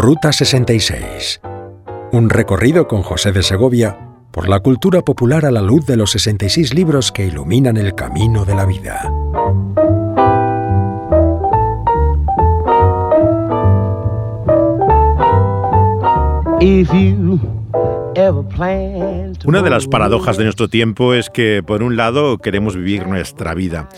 Ruta 66. Un recorrido con José de Segovia por la cultura popular a la luz de los 66 libros que iluminan el camino de la vida. Una de las paradojas de nuestro tiempo es que, por un lado, queremos vivir nuestra vida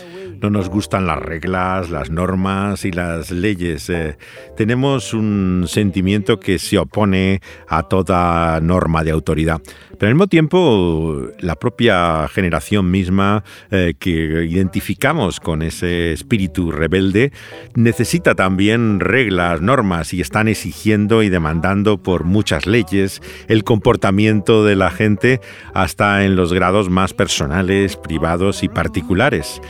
no nos gustan las reglas, las normas y las leyes. Eh, tenemos un sentimiento que se opone a toda norma de autoridad. Pero al mismo tiempo, la propia generación misma eh, que identificamos con ese espíritu rebelde necesita también reglas, normas y están exigiendo y demandando por muchas leyes el comportamiento de la gente hasta en los grados más personales, privados y particulares.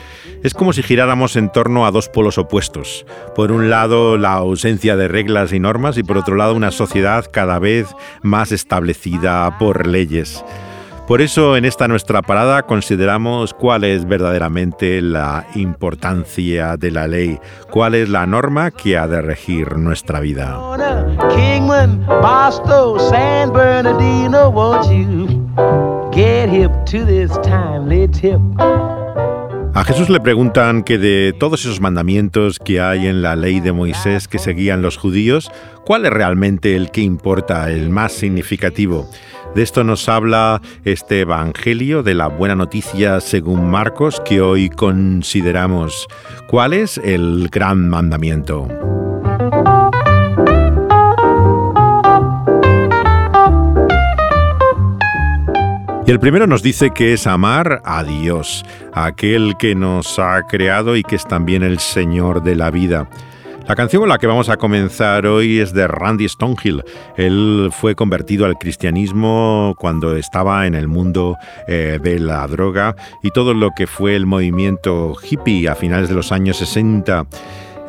Es como si giráramos en torno a dos polos opuestos. Por un lado, la ausencia de reglas y normas y por otro lado, una sociedad cada vez más establecida por leyes. Por eso en esta nuestra parada consideramos cuál es verdaderamente la importancia de la ley, cuál es la norma que ha de regir nuestra vida. A Jesús le preguntan que de todos esos mandamientos que hay en la ley de Moisés que seguían los judíos, ¿cuál es realmente el que importa, el más significativo? De esto nos habla este Evangelio de la Buena Noticia según Marcos que hoy consideramos. ¿Cuál es el gran mandamiento? Y el primero nos dice que es amar a Dios, aquel que nos ha creado y que es también el Señor de la vida. La canción con la que vamos a comenzar hoy es de Randy Stonehill. Él fue convertido al cristianismo cuando estaba en el mundo eh, de la droga y todo lo que fue el movimiento hippie a finales de los años 60.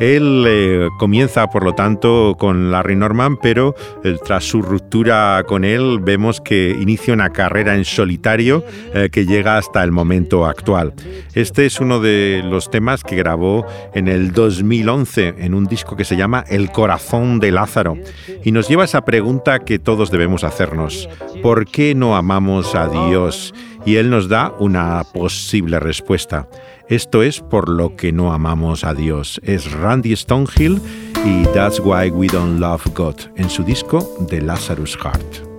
Él eh, comienza, por lo tanto, con Larry Norman, pero eh, tras su ruptura con él, vemos que inicia una carrera en solitario eh, que llega hasta el momento actual. Este es uno de los temas que grabó en el 2011 en un disco que se llama El corazón de Lázaro y nos lleva a esa pregunta que todos debemos hacernos. ¿Por qué no amamos a Dios? Y él nos da una posible respuesta. Esto es por lo que no amamos a Dios. Es Randy Stonehill y That's Why We Don't Love God en su disco The Lazarus Heart.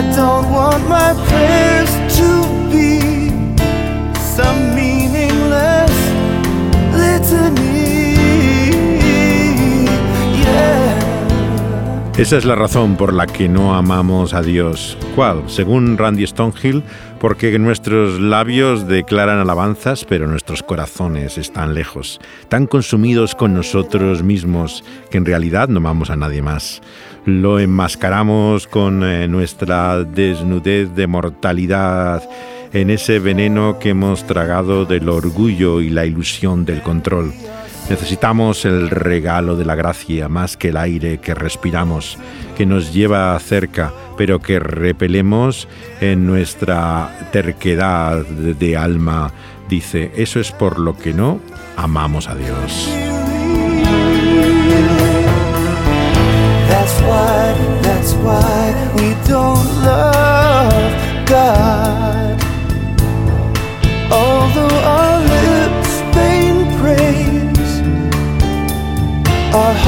Litany. Yeah. Esa es la razón por la que no amamos a Dios. ¿Cuál? Según Randy Stonehill, porque nuestros labios declaran alabanzas, pero nuestros corazones están lejos, tan consumidos con nosotros mismos que en realidad no amamos a nadie más. Lo enmascaramos con eh, nuestra desnudez de mortalidad en ese veneno que hemos tragado del orgullo y la ilusión del control. Necesitamos el regalo de la gracia más que el aire que respiramos, que nos lleva cerca, pero que repelemos en nuestra terquedad de alma. Dice, eso es por lo que no amamos a Dios.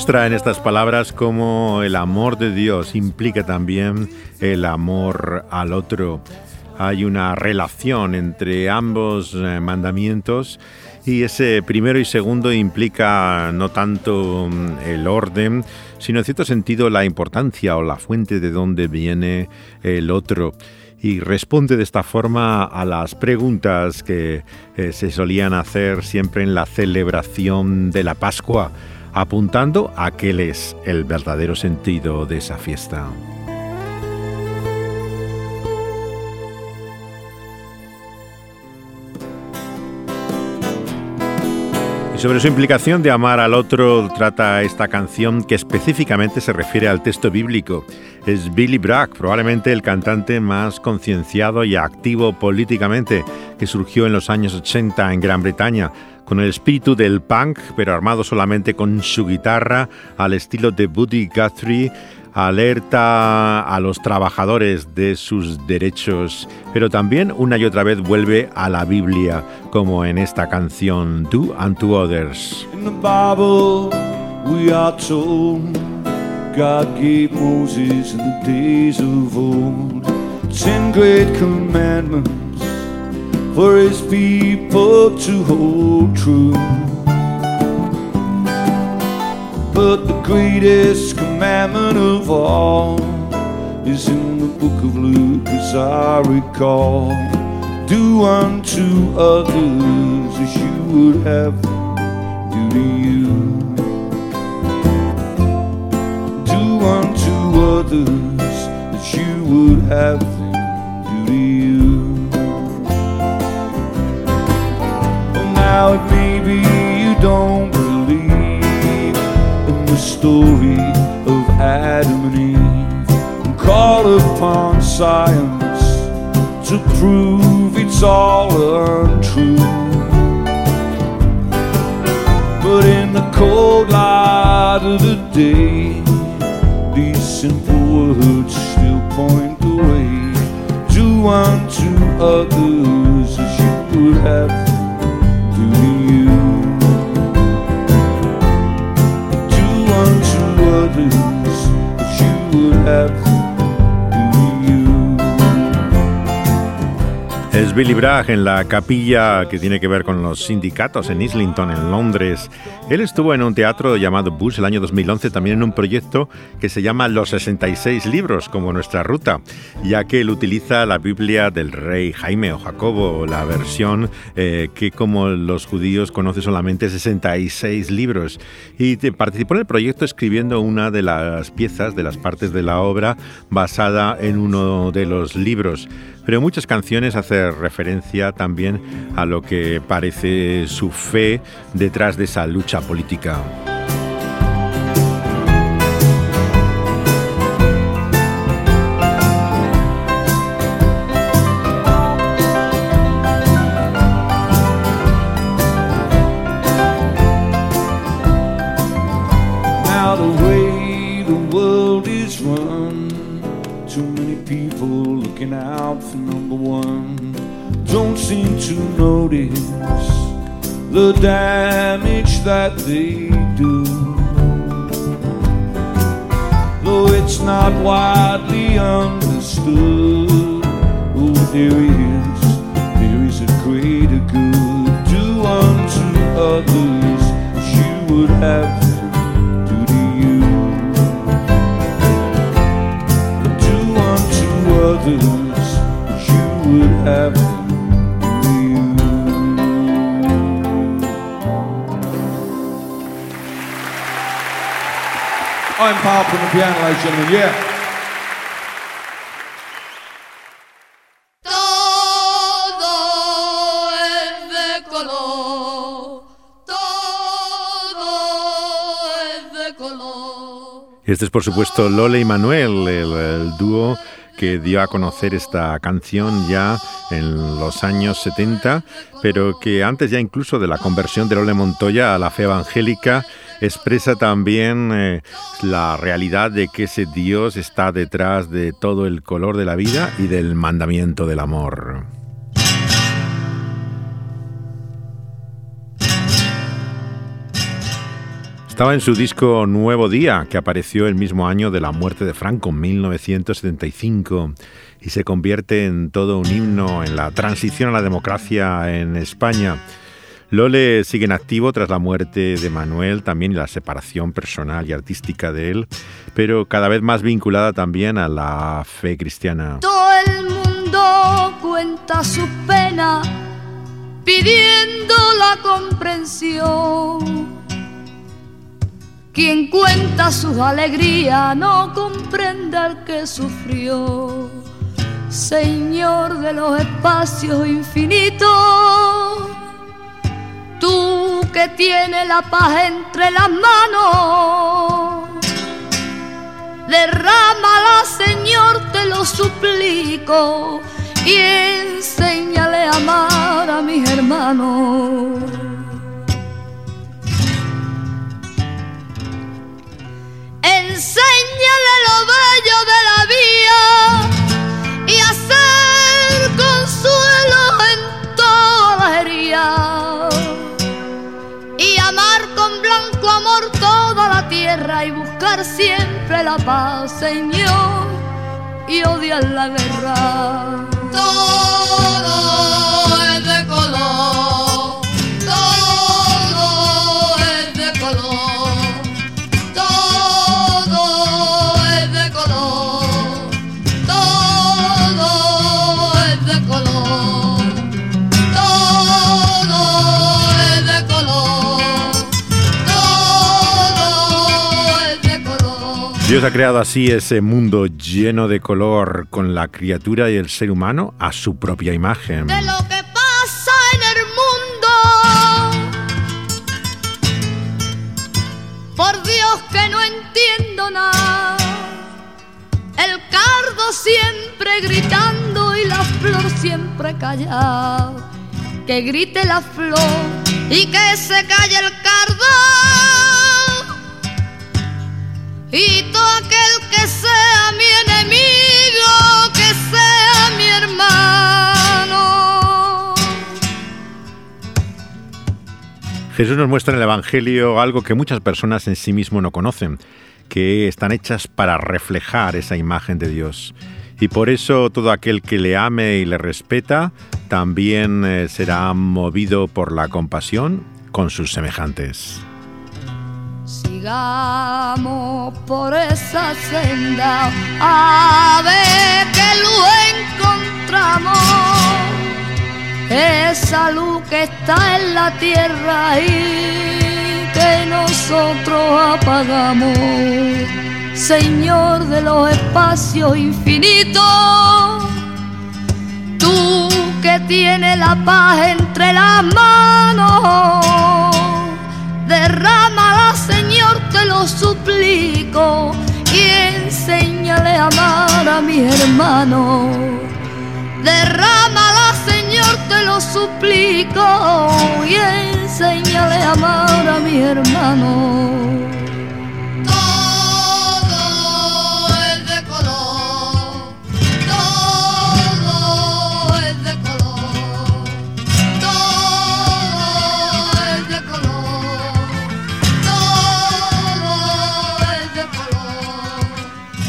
muestra en estas palabras cómo el amor de Dios implica también el amor al otro. Hay una relación entre ambos eh, mandamientos y ese primero y segundo implica no tanto mm, el orden, sino en cierto sentido la importancia o la fuente de donde viene el otro y responde de esta forma a las preguntas que eh, se solían hacer siempre en la celebración de la Pascua apuntando a que él es el verdadero sentido de esa fiesta. Sobre su implicación de amar al otro trata esta canción que específicamente se refiere al texto bíblico. Es Billy Bragg, probablemente el cantante más concienciado y activo políticamente que surgió en los años 80 en Gran Bretaña con el espíritu del punk, pero armado solamente con su guitarra, al estilo de Buddy Guthrie, alerta a los trabajadores de sus derechos, pero también una y otra vez vuelve a la Biblia, como en esta canción Do Unto Others. In the Bible we are told God gave Moses in the days of old ten great commandments for his people to hold true. But the greatest commandment of all is in the book of Luke, as I recall. Do unto others as you would have do to you. Do unto others as you would have them do to you. Now it may be you don't believe in the story of Adam and Eve and call upon science to prove it's all untrue. But in the cold light of the day, these simple words still point the way. Do unto others as you would have Billy Bragg en la capilla que tiene que ver con los sindicatos en Islington, en Londres. Él estuvo en un teatro llamado Bush el año 2011, también en un proyecto que se llama Los 66 libros, como nuestra ruta, ya que él utiliza la Biblia del rey Jaime o Jacobo, la versión eh, que como los judíos conoce solamente 66 libros. Y participó en el proyecto escribiendo una de las piezas, de las partes de la obra, basada en uno de los libros pero muchas canciones hacen referencia también a lo que parece su fe detrás de esa lucha política. The damage that they do. Though it's not widely understood, oh, there is, there is a greater good. Do unto others as you would have them do to you. Do unto others as you would have from the piano, ladies and gentlemen. Yeah. Este es por supuesto Lole y Manuel, el, el dúo que dio a conocer esta canción ya en los años 70, pero que antes ya incluso de la conversión de Lole Montoya a la fe evangélica expresa también eh, la realidad de que ese Dios está detrás de todo el color de la vida y del mandamiento del amor. Estaba en su disco Nuevo Día, que apareció el mismo año de la muerte de Franco, en 1975, y se convierte en todo un himno en la transición a la democracia en España. Lole sigue en activo tras la muerte de Manuel también y la separación personal y artística de él, pero cada vez más vinculada también a la fe cristiana. Todo el mundo cuenta su pena pidiendo la comprensión. Quien cuenta sus alegrías no comprende al que sufrió. Señor de los espacios infinitos que tienes la paz entre las manos. Derrámala, Señor, te lo suplico, y enséñale a amar a mis hermanos. Blanco amor toda la tierra y buscar siempre la paz, Señor, y odiar la guerra. Todo es de color, Dios ha creado así ese mundo lleno de color con la criatura y el ser humano a su propia imagen. De lo que pasa en el mundo. Por Dios que no entiendo nada. El cardo siempre gritando y la flor siempre callada. Que grite la flor y que se calle el cardo y todo aquel que sea mi enemigo, que sea mi hermano. Jesús nos muestra en el Evangelio algo que muchas personas en sí mismo no conocen, que están hechas para reflejar esa imagen de Dios. y por eso todo aquel que le ame y le respeta también eh, será movido por la compasión con sus semejantes. Sigamos por esa senda a ver que lo encontramos. Esa luz que está en la tierra y que nosotros apagamos. Señor de los espacios infinitos, tú que tienes la paz entre las manos, derrámala, Señor, te lo suplico, y enséñale a amar a mi hermano. Derrámala, Señor, te lo suplico, y enséñale a amar a mi hermano.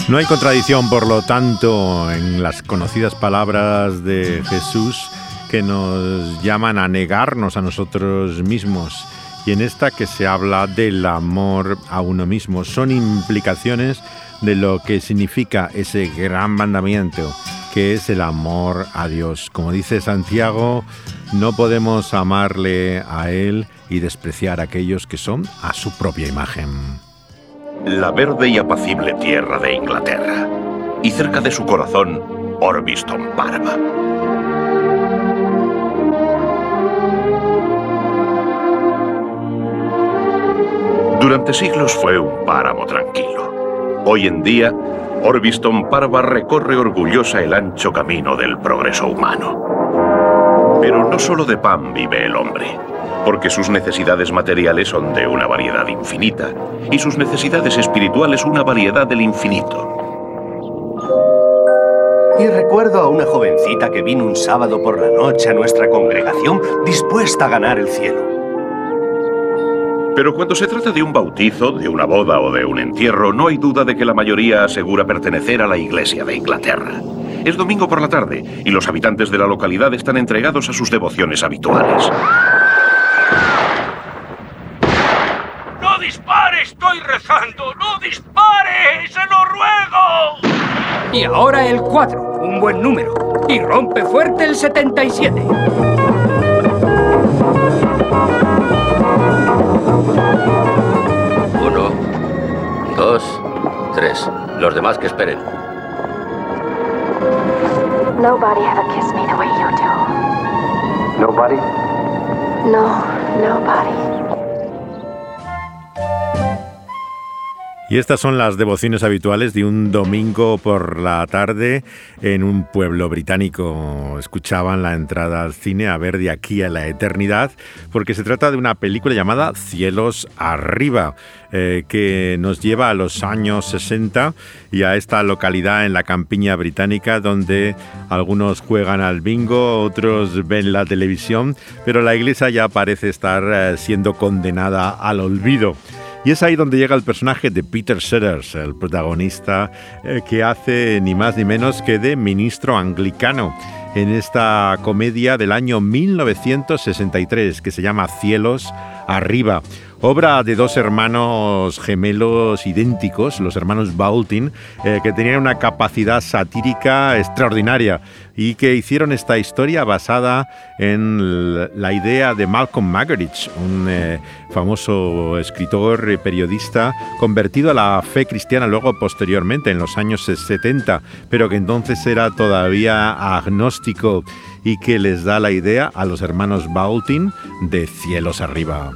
No hay contradicción, por lo tanto, en las conocidas palabras de Jesús que nos llaman a negarnos a nosotros mismos y en esta que se habla del amor a uno mismo. Son implicaciones de lo que significa ese gran mandamiento que es el amor a Dios. Como dice Santiago, no podemos amarle a Él y despreciar a aquellos que son a su propia imagen. La verde y apacible tierra de Inglaterra, y cerca de su corazón, Orbiston Parva. Durante siglos fue un páramo tranquilo. Hoy en día, Orbiston Parva recorre orgullosa el ancho camino del progreso humano. Pero no solo de pan vive el hombre, porque sus necesidades materiales son de una variedad infinita y sus necesidades espirituales una variedad del infinito. Y recuerdo a una jovencita que vino un sábado por la noche a nuestra congregación dispuesta a ganar el cielo. Pero cuando se trata de un bautizo, de una boda o de un entierro, no hay duda de que la mayoría asegura pertenecer a la Iglesia de Inglaterra. Es domingo por la tarde y los habitantes de la localidad están entregados a sus devociones habituales. ¡No dispare! ¡Estoy rezando! ¡No dispare! ¡Se lo ruego! Y ahora el 4, un buen número. Y rompe fuerte el 77. Uno, dos, tres. Los demás que esperen. Nobody ever kissed me the way you do. Nobody? No, nobody. Y estas son las devociones habituales de un domingo por la tarde en un pueblo británico. Escuchaban la entrada al cine a ver de aquí a la eternidad, porque se trata de una película llamada Cielos Arriba, eh, que nos lleva a los años 60 y a esta localidad en la campiña británica donde algunos juegan al bingo, otros ven la televisión, pero la iglesia ya parece estar eh, siendo condenada al olvido. Y es ahí donde llega el personaje de Peter Sellers, el protagonista eh, que hace ni más ni menos que de ministro anglicano en esta comedia del año 1963 que se llama Cielos Arriba. Obra de dos hermanos gemelos idénticos, los hermanos Baultin, eh, que tenían una capacidad satírica extraordinaria y que hicieron esta historia basada en la idea de Malcolm Muggeridge, un eh, famoso escritor y periodista convertido a la fe cristiana luego posteriormente en los años 70, pero que entonces era todavía agnóstico y que les da la idea a los hermanos Baultin de cielos arriba.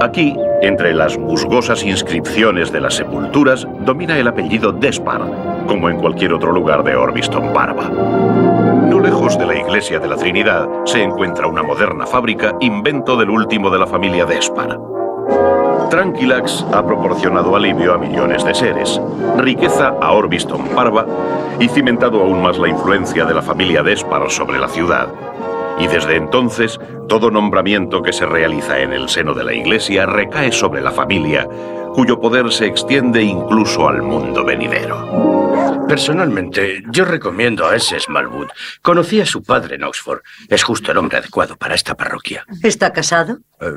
Aquí, entre las musgosas inscripciones de las sepulturas, domina el apellido Despard, como en cualquier otro lugar de Orbiston Parva. No lejos de la iglesia de la Trinidad se encuentra una moderna fábrica, invento del último de la familia Despard. Tranquilax ha proporcionado alivio a millones de seres, riqueza a Orbiston Parva y cimentado aún más la influencia de la familia Despard sobre la ciudad. Y desde entonces, todo nombramiento que se realiza en el seno de la Iglesia recae sobre la familia, cuyo poder se extiende incluso al mundo venidero. Personalmente, yo recomiendo a ese Smallwood. Conocí a su padre en Oxford. Es justo el hombre adecuado para esta parroquia. ¿Está casado? Eh,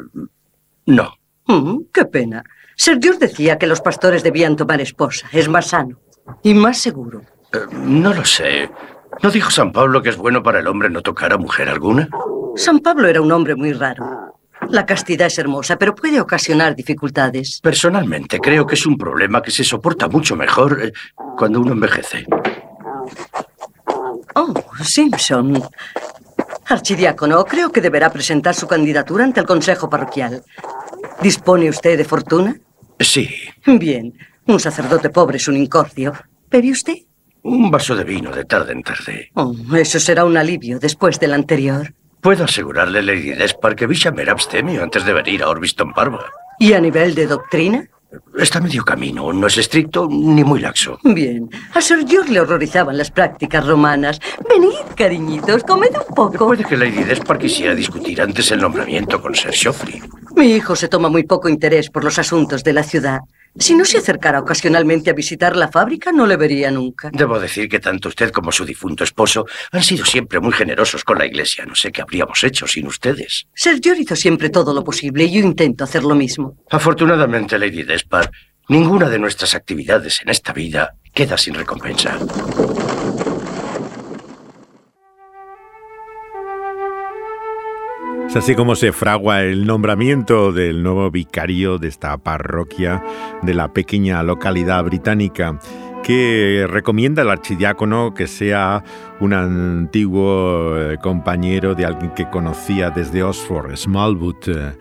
no. Mm, qué pena. Ser Dios decía que los pastores debían tomar esposa. Es más sano y más seguro. Eh, no lo sé. ¿No dijo San Pablo que es bueno para el hombre no tocar a mujer alguna? San Pablo era un hombre muy raro. La castidad es hermosa, pero puede ocasionar dificultades. Personalmente, creo que es un problema que se soporta mucho mejor eh, cuando uno envejece. Oh, Simpson. Archidiácono, creo que deberá presentar su candidatura ante el Consejo Parroquial. ¿Dispone usted de fortuna? Sí, Bien. Un sacerdote pobre es un incordio. ¿Bebe usted? Un vaso de vino de tarde en tarde. Oh, eso será un alivio después del anterior. Puedo asegurarle, Lady Despard, que Bisham era abstemio antes de venir a Orbiston Parva. ¿Y a nivel de doctrina? Está medio camino, no es estricto ni muy laxo. Bien. A Sir George le horrorizaban las prácticas romanas. Venid, cariñitos, comed un poco. Puede que Lady Despard quisiera discutir antes el nombramiento con Sir Geoffrey. Mi hijo se toma muy poco interés por los asuntos de la ciudad. Si no se acercara ocasionalmente a visitar la fábrica, no le vería nunca. Debo decir que tanto usted como su difunto esposo han sido siempre muy generosos con la iglesia. No sé qué habríamos hecho sin ustedes. Sir George hizo siempre todo lo posible y yo intento hacer lo mismo. Afortunadamente, Lady Despard, ninguna de nuestras actividades en esta vida queda sin recompensa. Es así como se fragua el nombramiento del nuevo vicario de esta parroquia de la pequeña localidad británica que recomienda al archidiácono que sea un antiguo eh, compañero de alguien que conocía desde Oxford, Smallwood. eh,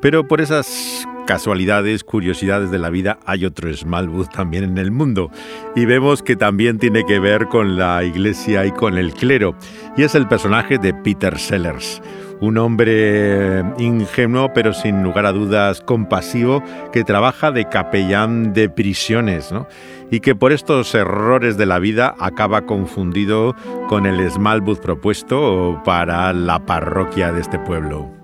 Pero por esas casualidades, curiosidades de la vida, hay otro Smallwood también en el mundo. Y vemos que también tiene que ver con la iglesia y con el clero. Y es el personaje de Peter Sellers. Un hombre ingenuo, pero sin lugar a dudas compasivo, que trabaja de capellán de prisiones, ¿no? y que por estos errores de la vida acaba confundido con el Smallwood propuesto para la parroquia de este pueblo.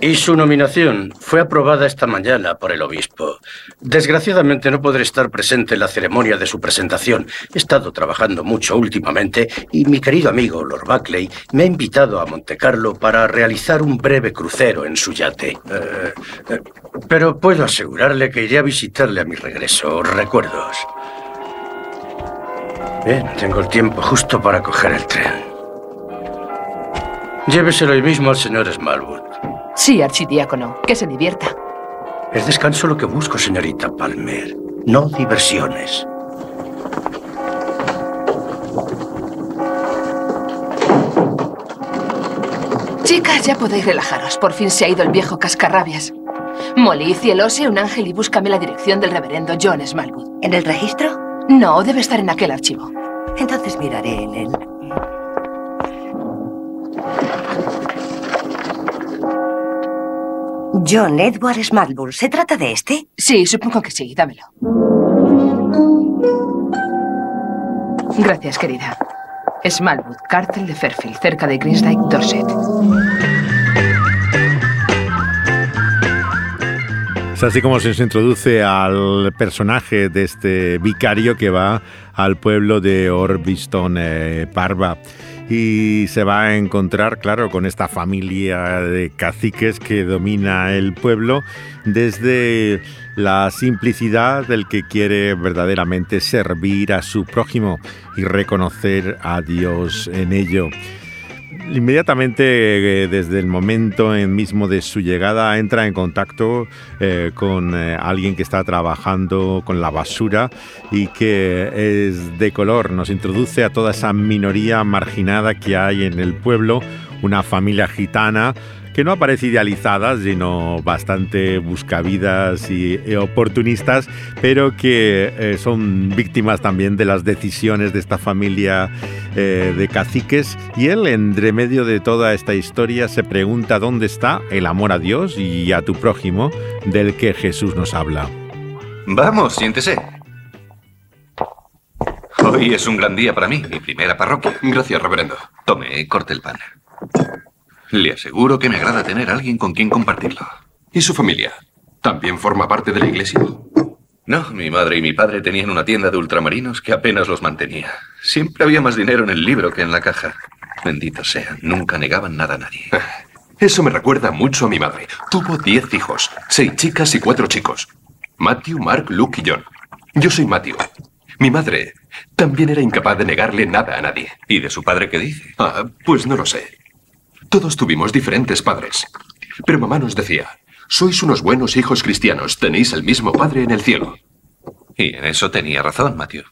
Y su nominación fue aprobada esta mañana por el obispo. Desgraciadamente no podré estar presente en la ceremonia de su presentación. He estado trabajando mucho últimamente y mi querido amigo Lord Buckley me ha invitado a Montecarlo para realizar un breve crucero en su yate. Eh, eh, pero puedo asegurarle que iré a visitarle a mi regreso. Recuerdos. Bien, tengo el tiempo justo para coger el tren. Lléveselo hoy mismo al señor Smallwood. Sí, archidiácono, que se divierta. Es descanso lo que busco, señorita Palmer. No diversiones. Chicas, ya podéis relajaros. Por fin se ha ido el viejo cascarrabias. Molly, cielose un ángel y búscame la dirección del reverendo John Smallwood. ¿En el registro? No, debe estar en aquel archivo. Entonces miraré en él. John Edward Smallwood. ¿Se trata de este? Sí, supongo que sí. Dámelo. Gracias, querida. Smallwood, cárcel de Fairfield, cerca de Greensdyke, Dorset. Es así como se nos introduce al personaje de este vicario que va al pueblo de Orbiston eh, Parva y se va a encontrar, claro, con esta familia de caciques que domina el pueblo desde la simplicidad del que quiere verdaderamente servir a su prójimo y reconocer a Dios en ello. Inmediatamente, eh, desde el momento en mismo de su llegada, entra en contacto eh, con eh, alguien que está trabajando con la basura y que es de color. Nos introduce a toda esa minoría marginada que hay en el pueblo, una familia gitana que no aparece idealizada, sino bastante buscavidas y, y oportunistas, pero que eh, son víctimas también de las decisiones de esta familia eh, de caciques. Y él, entre medio de toda esta historia, se pregunta dónde está el amor a Dios y a tu prójimo del que Jesús nos habla. Vamos, siéntese. Hoy es un gran día para mí, mi primera parroquia. Gracias, reverendo. Tome, corte el pan. Le aseguro que me agrada tener a alguien con quien compartirlo. ¿Y su familia? ¿También forma parte de la iglesia? No, mi madre y mi padre tenían una tienda de ultramarinos que apenas los mantenía. Siempre había más dinero en el libro que en la caja. Bendito sea, nunca negaban nada a nadie. Eso me recuerda mucho a mi madre. Tuvo diez hijos, seis chicas y cuatro chicos. Matthew, Mark, Luke y John. Yo soy Matthew. Mi madre también era incapaz de negarle nada a nadie. ¿Y de su padre qué dice? Ah, pues no lo sé. Todos tuvimos diferentes padres. Pero mamá nos decía, sois unos buenos hijos cristianos, tenéis el mismo padre en el cielo. Y en eso tenía razón, Matthew.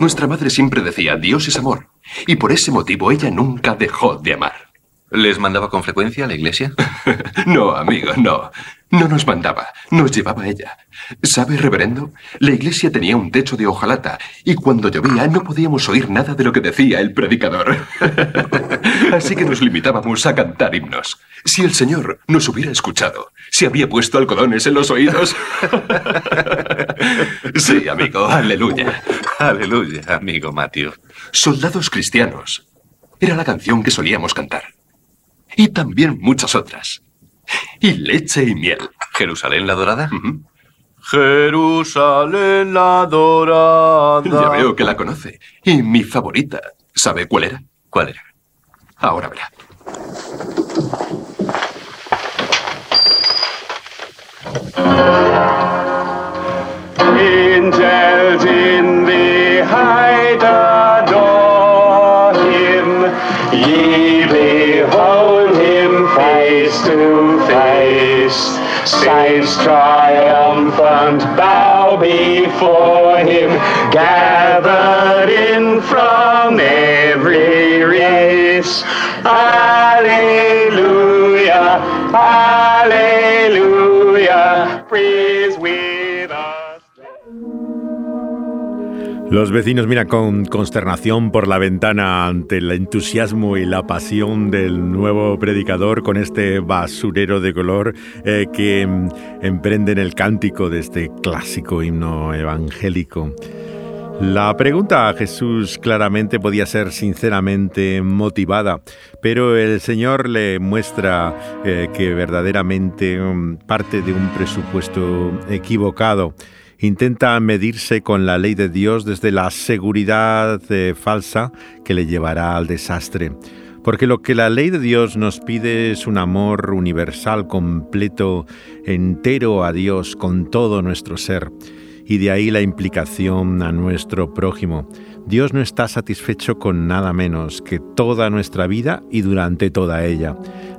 Nuestra madre siempre decía, Dios es amor. Y por ese motivo ella nunca dejó de amar. ¿Les mandaba con frecuencia a la iglesia? No, amigo, no. No nos mandaba, nos llevaba ella. ¿Sabe, reverendo? La iglesia tenía un techo de hojalata y cuando llovía no podíamos oír nada de lo que decía el predicador. Así que nos limitábamos a cantar himnos. Si el Señor nos hubiera escuchado, se había puesto algodones en los oídos. Sí, amigo, aleluya. Aleluya, amigo Matthew. Soldados cristianos. Era la canción que solíamos cantar. Y también muchas otras. Y leche y miel. ¿Jerusalén la dorada? Jerusalén la dorada. Ya veo que la conoce. Y mi favorita, ¿sabe cuál era? ¿Cuál era? Ahora verá. Saints triumphant bow before him. Gathered in from every race. Alleluia, Alleluia. Praise with Los vecinos miran con consternación por la ventana ante el entusiasmo y la pasión del nuevo predicador con este basurero de color eh, que mm, emprenden el cántico de este clásico himno evangélico. La pregunta a Jesús claramente podía ser sinceramente motivada, pero el Señor le muestra eh, que verdaderamente mm, parte de un presupuesto equivocado intenta medirse con la ley de Dios desde la seguridad eh, falsa que le llevará al desastre. Porque lo que la ley de Dios nos pide es un amor universal, completo, entero a Dios con todo nuestro ser. Y de ahí la implicación a nuestro prójimo. Dios no está satisfecho con nada menos que toda nuestra vida y durante toda ella.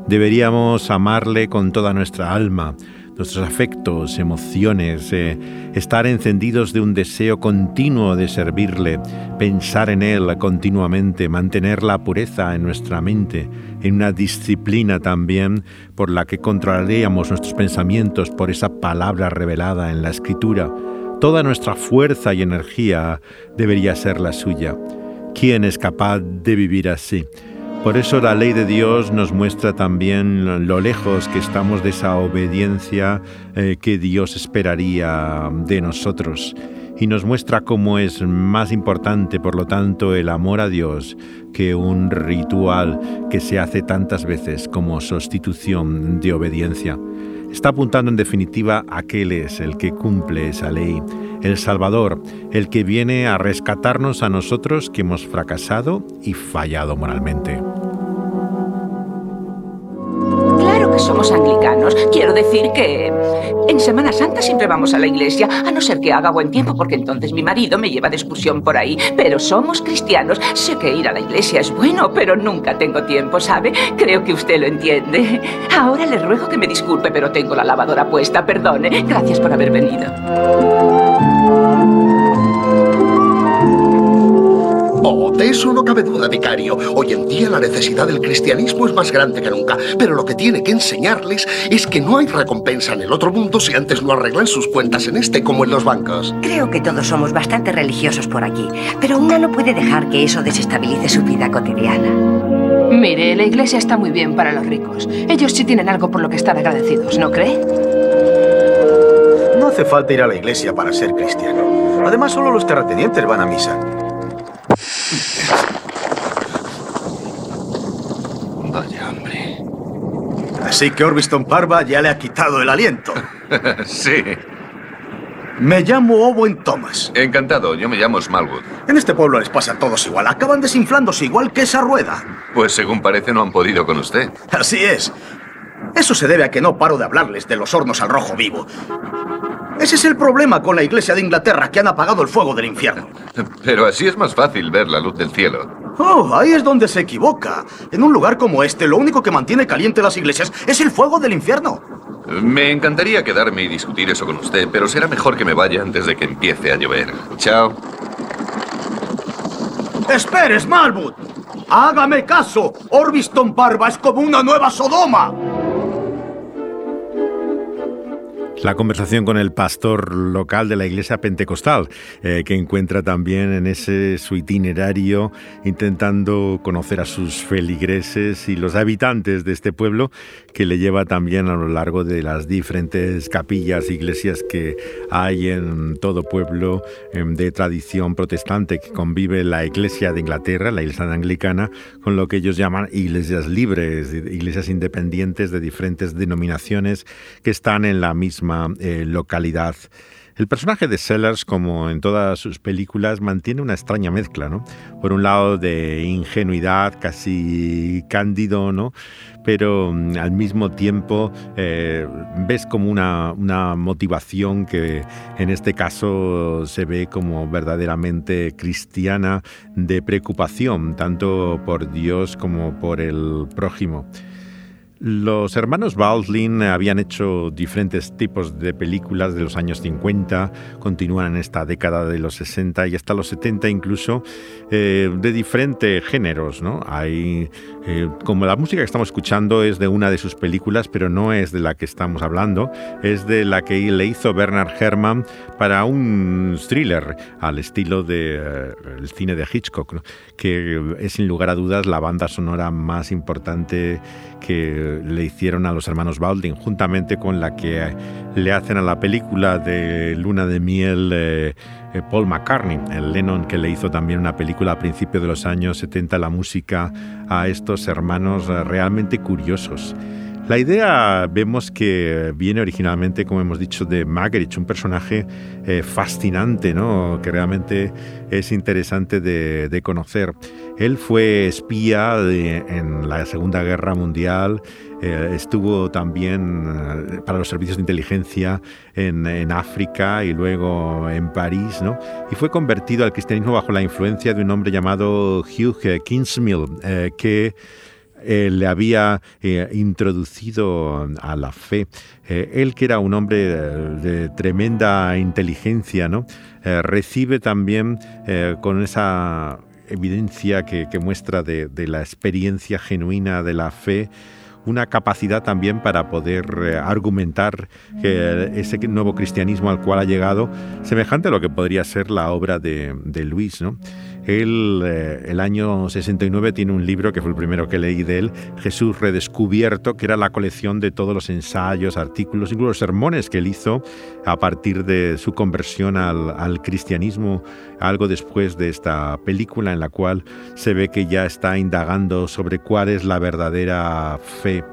Deberíamos amarle con toda nuestra alma, nuestros afectos, emociones, eh, estar encendidos de un deseo continuo de servirle, pensar en Él continuamente, mantener la pureza en nuestra mente, en una disciplina también por la que controlaríamos nuestros pensamientos por esa palabra revelada en la Escritura. Toda nuestra fuerza y energía debería ser la suya. ¿Quién es capaz de vivir así? Por eso la ley de Dios nos muestra también lo lejos que estamos de esa obediencia eh, que Dios esperaría de nosotros y nos muestra cómo es más importante, por lo tanto, el amor a Dios que un ritual que se hace tantas veces como sustitución de obediencia. Está apuntando en definitiva a que Él es el que cumple esa ley, el Salvador, el que viene a rescatarnos a nosotros que hemos fracasado y fallado moralmente. Que somos anglicanos. Quiero decir que en Semana Santa siempre vamos a la iglesia, a no ser que haga buen tiempo, porque entonces mi marido me lleva de excursión por ahí. Pero somos cristianos. Sé que ir a la iglesia es bueno, pero nunca tengo tiempo, ¿sabe? Creo que usted lo entiende. Ahora le ruego que me disculpe, pero tengo la lavadora puesta. Perdone. Gracias por haber venido. De eso no cabe duda, vicario. Hoy en día la necesidad del cristianismo es más grande que nunca, pero lo que tiene que enseñarles es que no hay recompensa en el otro mundo si antes no arreglan sus cuentas en este como en los bancos. Creo que todos somos bastante religiosos por aquí, pero una no puede dejar que eso desestabilice su vida cotidiana. Mire, la iglesia está muy bien para los ricos. Ellos sí tienen algo por lo que estar agradecidos, ¿no cree? No hace falta ir a la iglesia para ser cristiano. Además, solo los terratenientes van a misa. Vaya hambre. Así que Orbiston Parva ya le ha quitado el aliento. sí. Me llamo Owen Thomas. Encantado, yo me llamo Smallwood. En este pueblo les pasa a todos igual. Acaban desinflándose igual que esa rueda. Pues según parece no han podido con usted. Así es. Eso se debe a que no paro de hablarles de los hornos al rojo vivo. Ese es el problema con la Iglesia de Inglaterra, que han apagado el fuego del infierno. Pero así es más fácil ver la luz del cielo. Oh, ahí es donde se equivoca. En un lugar como este, lo único que mantiene caliente las iglesias es el fuego del infierno. Me encantaría quedarme y discutir eso con usted, pero será mejor que me vaya antes de que empiece a llover. Chao. ¡Espere, Smallwood! ¡Hágame caso! Orbiston Barba es como una nueva Sodoma. La conversación con el pastor local de la iglesia pentecostal, eh, que encuentra también en ese su itinerario intentando conocer a sus feligreses y los habitantes de este pueblo, que le lleva también a lo largo de las diferentes capillas, iglesias que hay en todo pueblo em, de tradición protestante, que convive la iglesia de Inglaterra, la iglesia anglicana, con lo que ellos llaman iglesias libres, iglesias independientes de diferentes denominaciones que están en la misma eh, localidad. El personaje de Sellers, como en todas sus películas, mantiene una extraña mezcla, ¿no? Por un lado de ingenuidad, casi cándido, ¿no? Pero mm, al mismo tiempo eh, ves como una, una, motivación que en este caso se ve como verdaderamente cristiana de preocupación, tanto por Dios como por el prójimo. Los hermanos Baldwin habían hecho diferentes tipos de películas de los años 50, continúan en esta década de los 60 y hasta los 70 incluso, eh, de diferentes géneros. ¿no? Hay, eh, como la música que estamos escuchando es de una de sus películas, pero no es de la que estamos hablando, es de la que le hizo Bernard Herrmann para un thriller al estilo del de, eh, cine de Hitchcock, que es sin lugar a dudas la banda sonora más importante que le hicieron a los hermanos Baldwin, juntamente con la que le hacen a la película de Luna de Miel eh, Paul McCartney, el Lennon que le hizo también una película a principios de los años 70, la música a estos hermanos eh, realmente curiosos. La idea vemos que viene originalmente, como hemos dicho, de Magritte, un personaje eh, fascinante, ¿no? que realmente es interesante de, conocer. Él fue espía en la Segunda Guerra Mundial, eh, estuvo también eh, para los servicios de inteligencia en, África y luego en París, ¿no? y fue convertido al cristianismo bajo la influencia de un hombre llamado Hugh Kingsmill, que eh, le había eh, introducido a la fe. Eh, él, que era un hombre de, tremenda inteligencia, ¿no? recibe también con esa evidencia que, muestra de, la experiencia genuina de la fe, una capacidad también para poder argumentar ese nuevo cristianismo al cual ha llegado, semejante a lo que podría ser la obra de, de Luis, ¿no? Él, eh, el año 69, tiene un libro que fue el primero que leí de él, Jesús Redescubierto, que era la colección de todos los ensayos, artículos, incluso sermones que él hizo a partir de su conversión al, al cristianismo, algo después de esta película en la cual se ve que ya está indagando sobre cuál es la verdadera fe.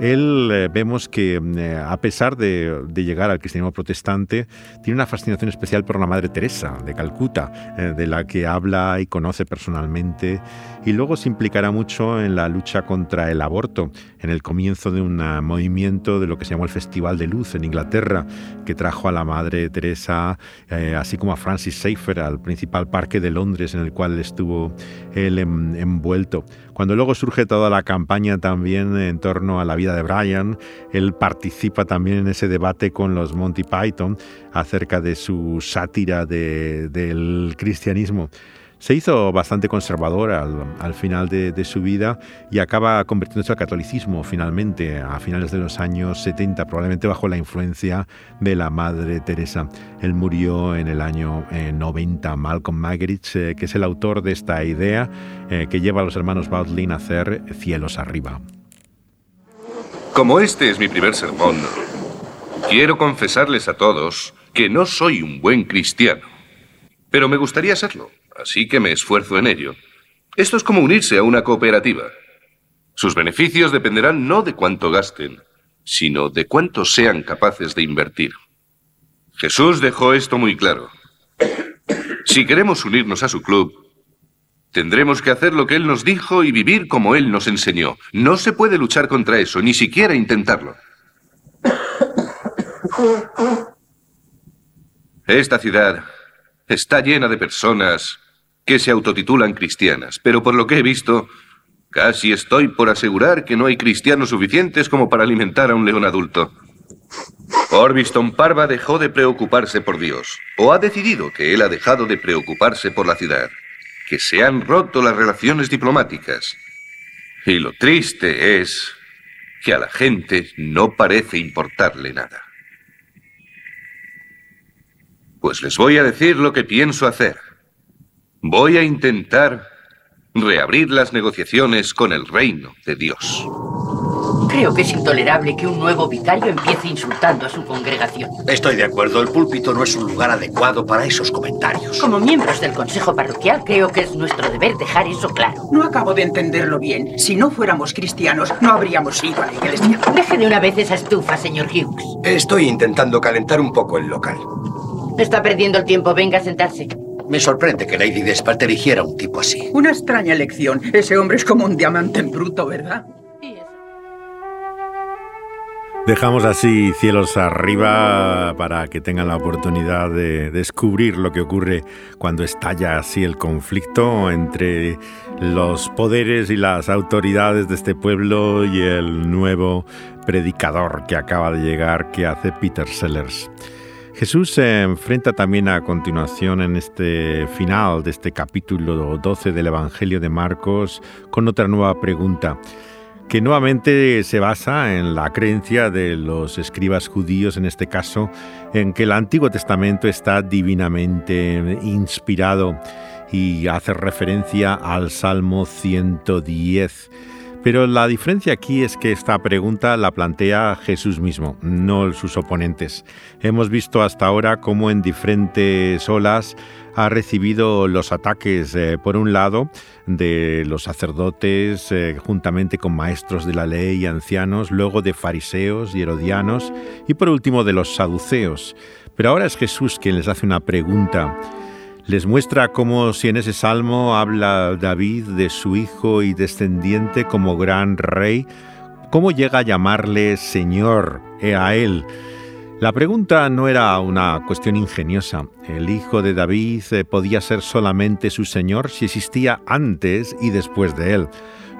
Él eh, vemos que eh, a pesar de, llegar al cristianismo protestante, tiene una fascinación especial por la Madre Teresa de Calcuta, eh, de la que habla y conoce personalmente, y luego se implicará mucho en la lucha contra el aborto, en el comienzo de un movimiento de lo que se llamó el Festival de Luz en Inglaterra, que trajo a la Madre Teresa, así como a Francis Schaeffer, al principal parque de Londres en el cual estuvo él envuelto. Cuando luego surge toda la campaña también en torno a la vida de Brian, él participa también en ese debate con los Monty Python acerca de su sátira del cristianismo se hizo bastante conservador al, final de, su vida y acaba convirtiéndose al catolicismo finalmente a finales de los años 70, probablemente bajo la influencia de la Madre Teresa. Él murió en el año 90. Eh, Malcolm Magritte, eh, que es el autor de esta idea eh, que lleva a los hermanos Baldwin a hacer Cielos arriba. Como este es mi primer sermón, quiero confesarles a todos que no soy un buen cristiano, pero me gustaría serlo así que me esfuerzo en ello. Esto es como unirse a una cooperativa. Sus beneficios dependerán no de cuánto gasten, sino de cuánto sean capaces de invertir. Jesús dejó esto muy claro. Si queremos unirnos a su club, tendremos que hacer lo que Él nos dijo y vivir como Él nos enseñó. No se puede luchar contra eso, ni siquiera intentarlo. Esta ciudad está llena de personas que se autotitulan cristianas, pero por lo que he visto, casi estoy por asegurar que no hay cristianos suficientes como para alimentar a un león adulto. Orbiston Parva dejó de preocuparse por Dios, o ha decidido que él ha dejado de preocuparse por la ciudad, que se han roto las relaciones diplomáticas. Y lo triste es que a la gente no parece importarle nada. Pues les voy a decir lo que pienso hacer. Voy a intentar reabrir las negociaciones con el reino de Dios. Creo que es intolerable que un nuevo vicario empiece insultando a su congregación. Estoy de acuerdo, el púlpito no es un lugar adecuado para esos comentarios. Como miembros del Consejo Parroquial, creo que es nuestro deber dejar eso claro. No acabo de entenderlo bien. Si no fuéramos cristianos, no habríamos ido a la iglesia. Deje de una vez esa estufa, señor Hughes. Estoy intentando calentar un poco el local. Está perdiendo el tiempo. Venga a sentarse. Me sorprende que Lady Despart eligiera un tipo así. Una extraña elección. Ese hombre es como un diamante en bruto, ¿verdad? Dejamos así cielos arriba para que tengan la oportunidad de descubrir lo que ocurre cuando estalla así el conflicto entre los poderes y las autoridades de este pueblo y el nuevo predicador que acaba de llegar que hace Peter Sellers. Jesús se enfrenta también a continuación en este final de este capítulo 12 del Evangelio de Marcos con otra nueva pregunta que nuevamente se basa en la creencia de los escribas judíos, en este caso, en que el Antiguo Testamento está divinamente inspirado y hace referencia al Salmo 110. Pero la diferencia aquí es que esta pregunta la plantea Jesús mismo, no sus oponentes. Hemos visto hasta ahora cómo en diferentes olas ha recibido los ataques, eh, por un lado, de los sacerdotes eh, juntamente con maestros de la ley y ancianos, luego de fariseos y herodianos y por último de los saduceos. Pero ahora es Jesús quien les hace una pregunta. Les muestra cómo si en ese salmo habla David de su hijo y descendiente como gran rey, cómo llega a llamarle Señor a él. La pregunta no era una cuestión ingeniosa. El hijo de David eh, podía ser solamente su Señor si existía antes y después de él.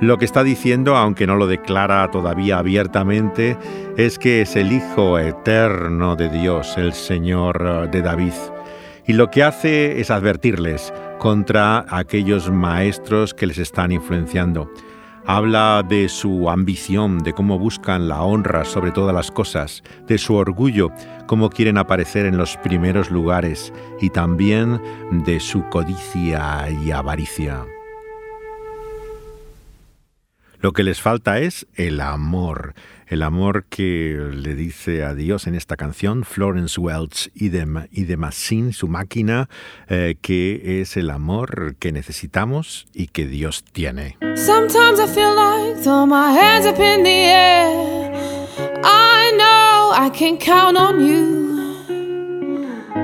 Lo que está diciendo, aunque no lo declara todavía abiertamente, es que es el Hijo eterno de Dios, el Señor eh, de David. Y lo que hace es advertirles contra aquellos maestros que les están influenciando. Habla de su ambición, de cómo buscan la honra sobre todas las cosas, de su orgullo, cómo quieren aparecer en los primeros lugares y también de su codicia y avaricia. Lo que les falta es el amor, el amor que le dice a Dios en esta canción Florence Welch y de, y su máquina, eh, que es el amor que necesitamos y que Dios tiene. Sometimes I feel like throw my hands up in the air. I know I can count on you.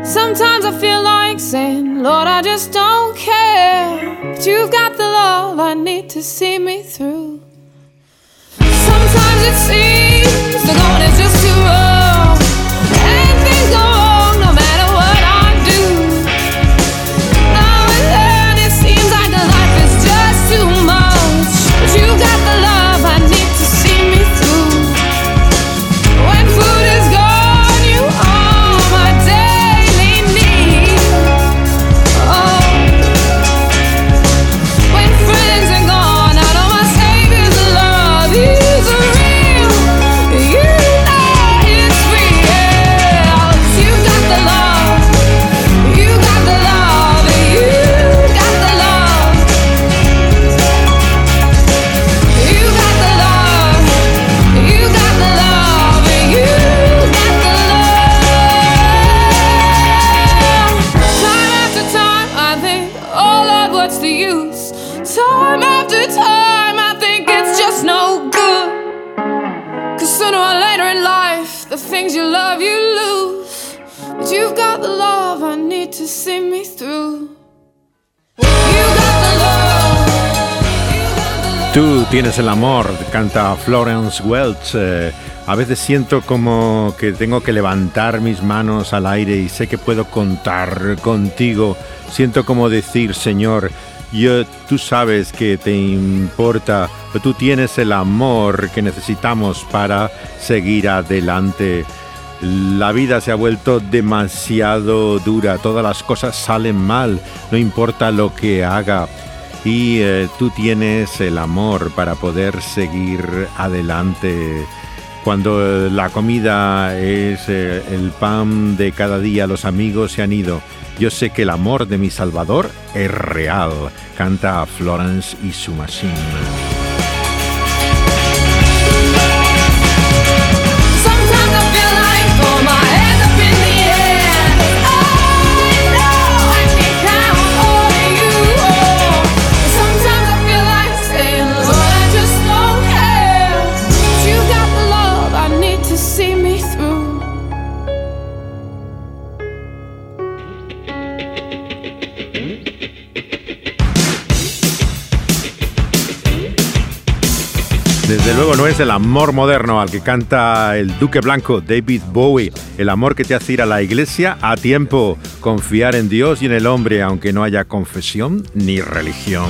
Sometimes I feel like saying, Lord, I just don't care. But you've got the love I need to see me through. Tienes el amor, canta Florence Welch. Eh, a veces siento como que tengo que levantar mis manos al aire y sé que puedo contar contigo. Siento como decir, Señor, yo, tú sabes que te importa, pero tú tienes el amor que necesitamos para seguir adelante. La vida se ha vuelto demasiado dura, todas las cosas salen mal, no importa lo que haga. Y eh, tú tienes el amor para poder seguir adelante. Cuando eh, la comida es eh, el pan de cada día, los amigos se han ido. Yo sé que el amor de mi Salvador es real, canta Florence y su machine. Desde luego no es el amor moderno al que canta el Duque Blanco, David Bowie. El amor que te hace ir a la iglesia a tiempo, confiar en Dios y en el hombre, aunque no haya confesión ni religión.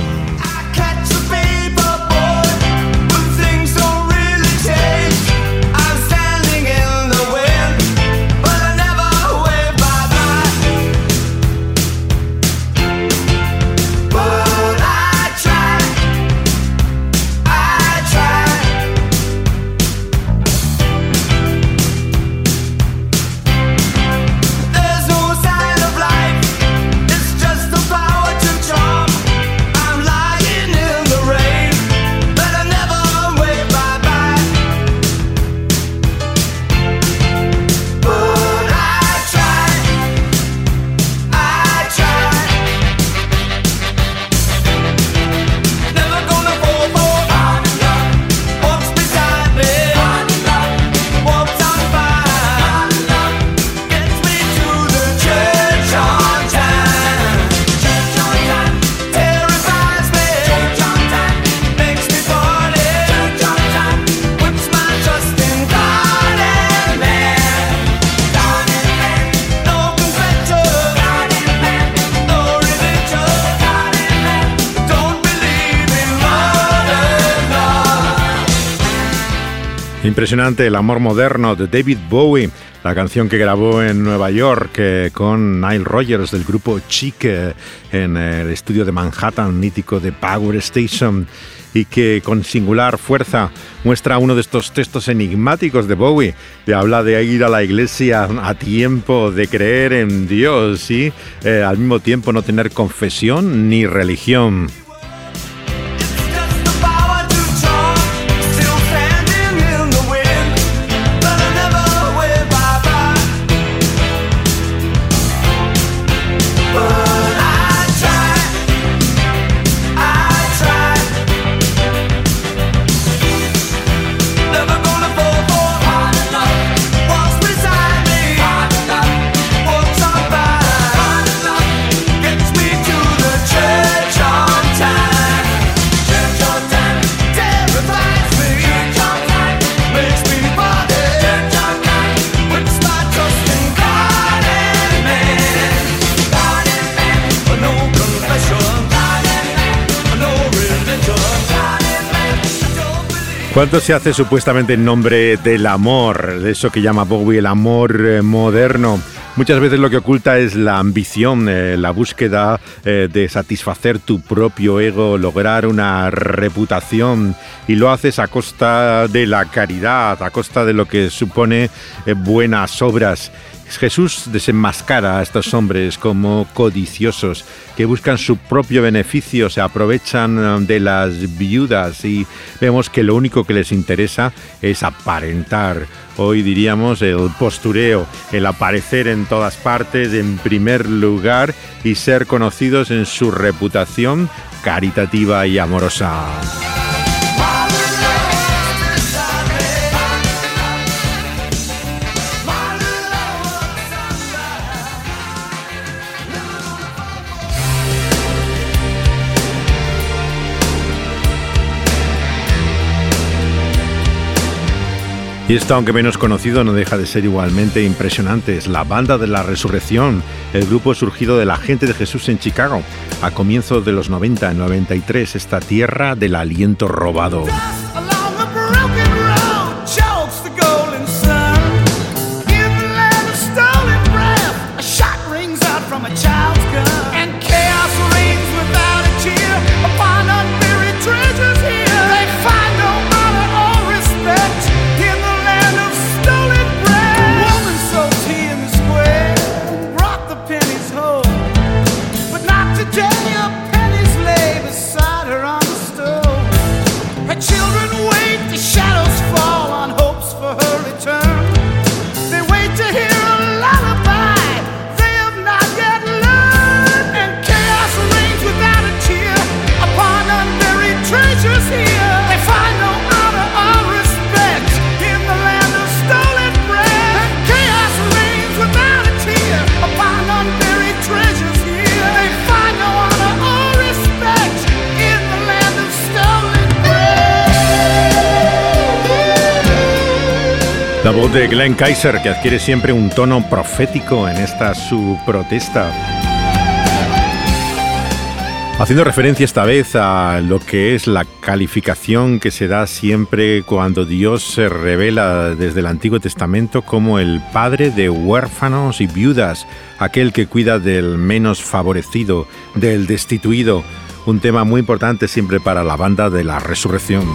Impresionante el amor moderno de David Bowie, la canción que grabó en Nueva York eh, con Nile Rogers del grupo Chic eh, en el estudio de Manhattan mítico de Power Station y que con singular fuerza muestra uno de estos textos enigmáticos de Bowie, que habla de ir a la iglesia a tiempo, de creer en Dios y eh, al mismo tiempo no tener confesión ni religión. ¿Cuánto se hace supuestamente en nombre del amor, de eso que llama Bowie el amor eh, moderno? Muchas veces lo que oculta es la ambición, eh, la búsqueda eh, de satisfacer tu propio ego, lograr una reputación y lo haces a costa de la caridad, a costa de lo que supone buenas obras. Jesús desenmascara a estos hombres como codiciosos que buscan su propio beneficio, se aprovechan eh, de las viudas y vemos que lo único que les interesa es aparentar. Hoy diríamos el postureo, el aparecer en todas partes en primer lugar y ser conocidos en su reputación caritativa y amorosa. Y esto, aunque menos conocido, no deja de ser igualmente impresionante. Es la Banda de la Resurrección, el grupo surgido de la gente de Jesús en Chicago, a comienzos de los 90, 93, esta tierra del aliento robado. De Glenn Kaiser, que adquiere siempre un tono profético en esta su protesta. Haciendo referencia esta vez a lo que es la calificación que se da siempre cuando Dios se revela desde el Antiguo Testamento como el padre de huérfanos y viudas, aquel que cuida del menos favorecido, del destituido, un tema muy importante siempre para la banda de la resurrección.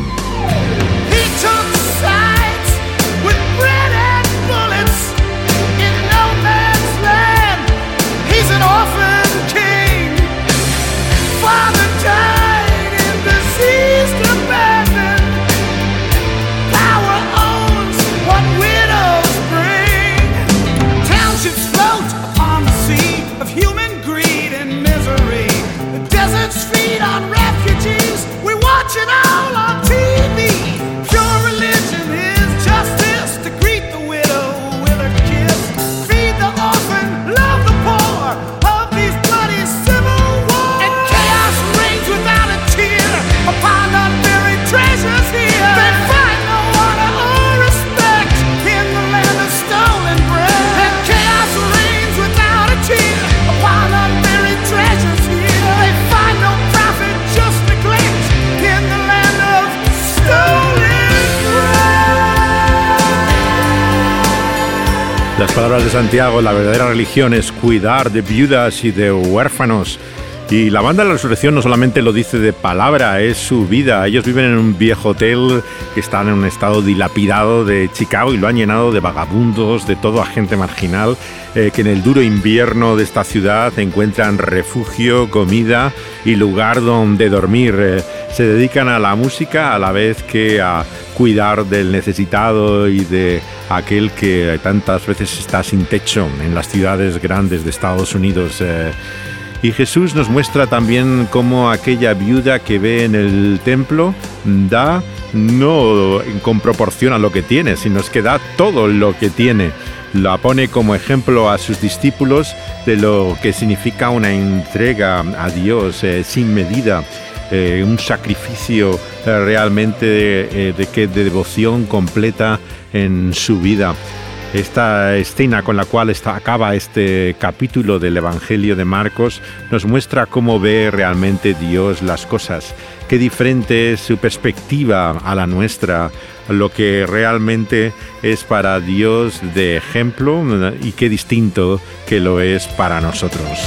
De Santiago, la verdadera religión es cuidar de viudas y de huérfanos. Y la banda de la resurrección no solamente lo dice de palabra, es su vida. Ellos viven en un viejo hotel que está en un estado dilapidado de Chicago y lo han llenado de vagabundos, de todo agente marginal, eh, que en el duro invierno de esta ciudad encuentran refugio, comida y lugar donde dormir. Eh, se dedican a la música a la vez que a cuidar del necesitado y de aquel que tantas veces está sin techo en las ciudades grandes de Estados Unidos. Eh. Y Jesús nos muestra también cómo aquella viuda que ve en el templo da no con proporción a lo que tiene, sino es que da todo lo que tiene. La pone como ejemplo a sus discípulos de lo que significa una entrega a Dios eh, sin medida eh, un sacrificio eh, realmente de, de, de, devoción completa en su vida. Esta escena con la cual acaba este capítulo del Evangelio de Marcos nos muestra cómo ve realmente Dios las cosas, qué diferente es su perspectiva a la nuestra, lo que realmente es para Dios de ejemplo y qué distinto que lo es para nosotros.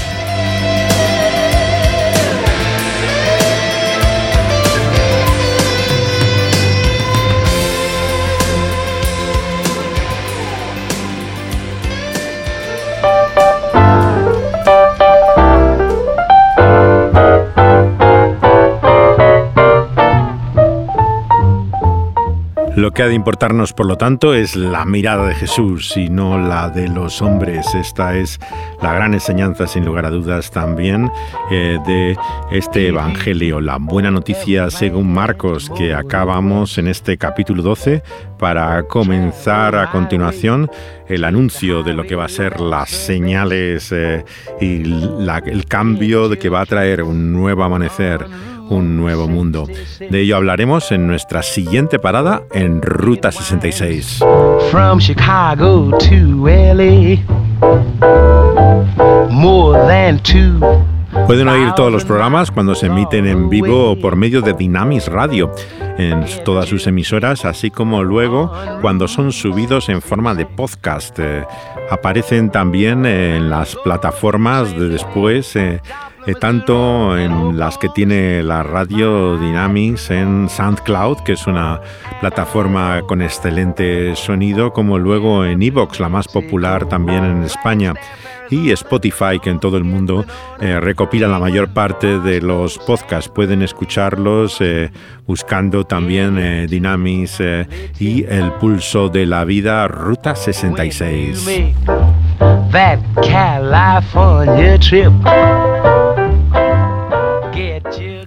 Lo que ha de importarnos, por lo tanto, es la mirada de Jesús y no la de los hombres. Esta es la gran enseñanza, sin lugar a dudas, también eh, de este Evangelio. La buena noticia, según Marcos, que acabamos en este capítulo 12, para comenzar a continuación el anuncio de lo que va a ser las señales eh, y el cambio de que va a traer un nuevo amanecer un nuevo mundo. De ello hablaremos en nuestra siguiente parada en Ruta 66. From Chicago to LA. More than two. Pueden oír todos los programas cuando se emiten en vivo por medio de Dynamis Radio en todas sus emisoras, así como luego cuando son subidos en forma de podcast. Eh, aparecen también en las plataformas de después. eh, eh, tanto en las que tiene la radio Dynamics en SoundCloud, que es una plataforma con excelente sonido, como luego en Evox, la más popular también en España y Spotify, que en todo el mundo eh, recopila la mayor parte de los podcasts. Pueden escucharlos eh, buscando también eh, Dynamis eh, y El Pulso de la Vida, Ruta 66. That California trip.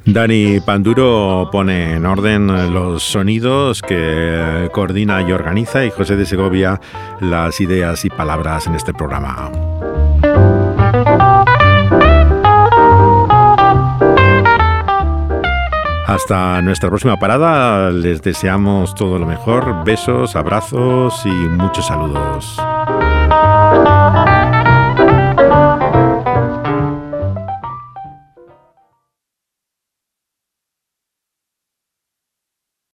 Dani Panduro pone en orden los sonidos que coordina y organiza y José de Segovia las ideas y palabras en este programa. Hasta nuestra próxima parada les deseamos todo lo mejor, besos, abrazos y muchos saludos.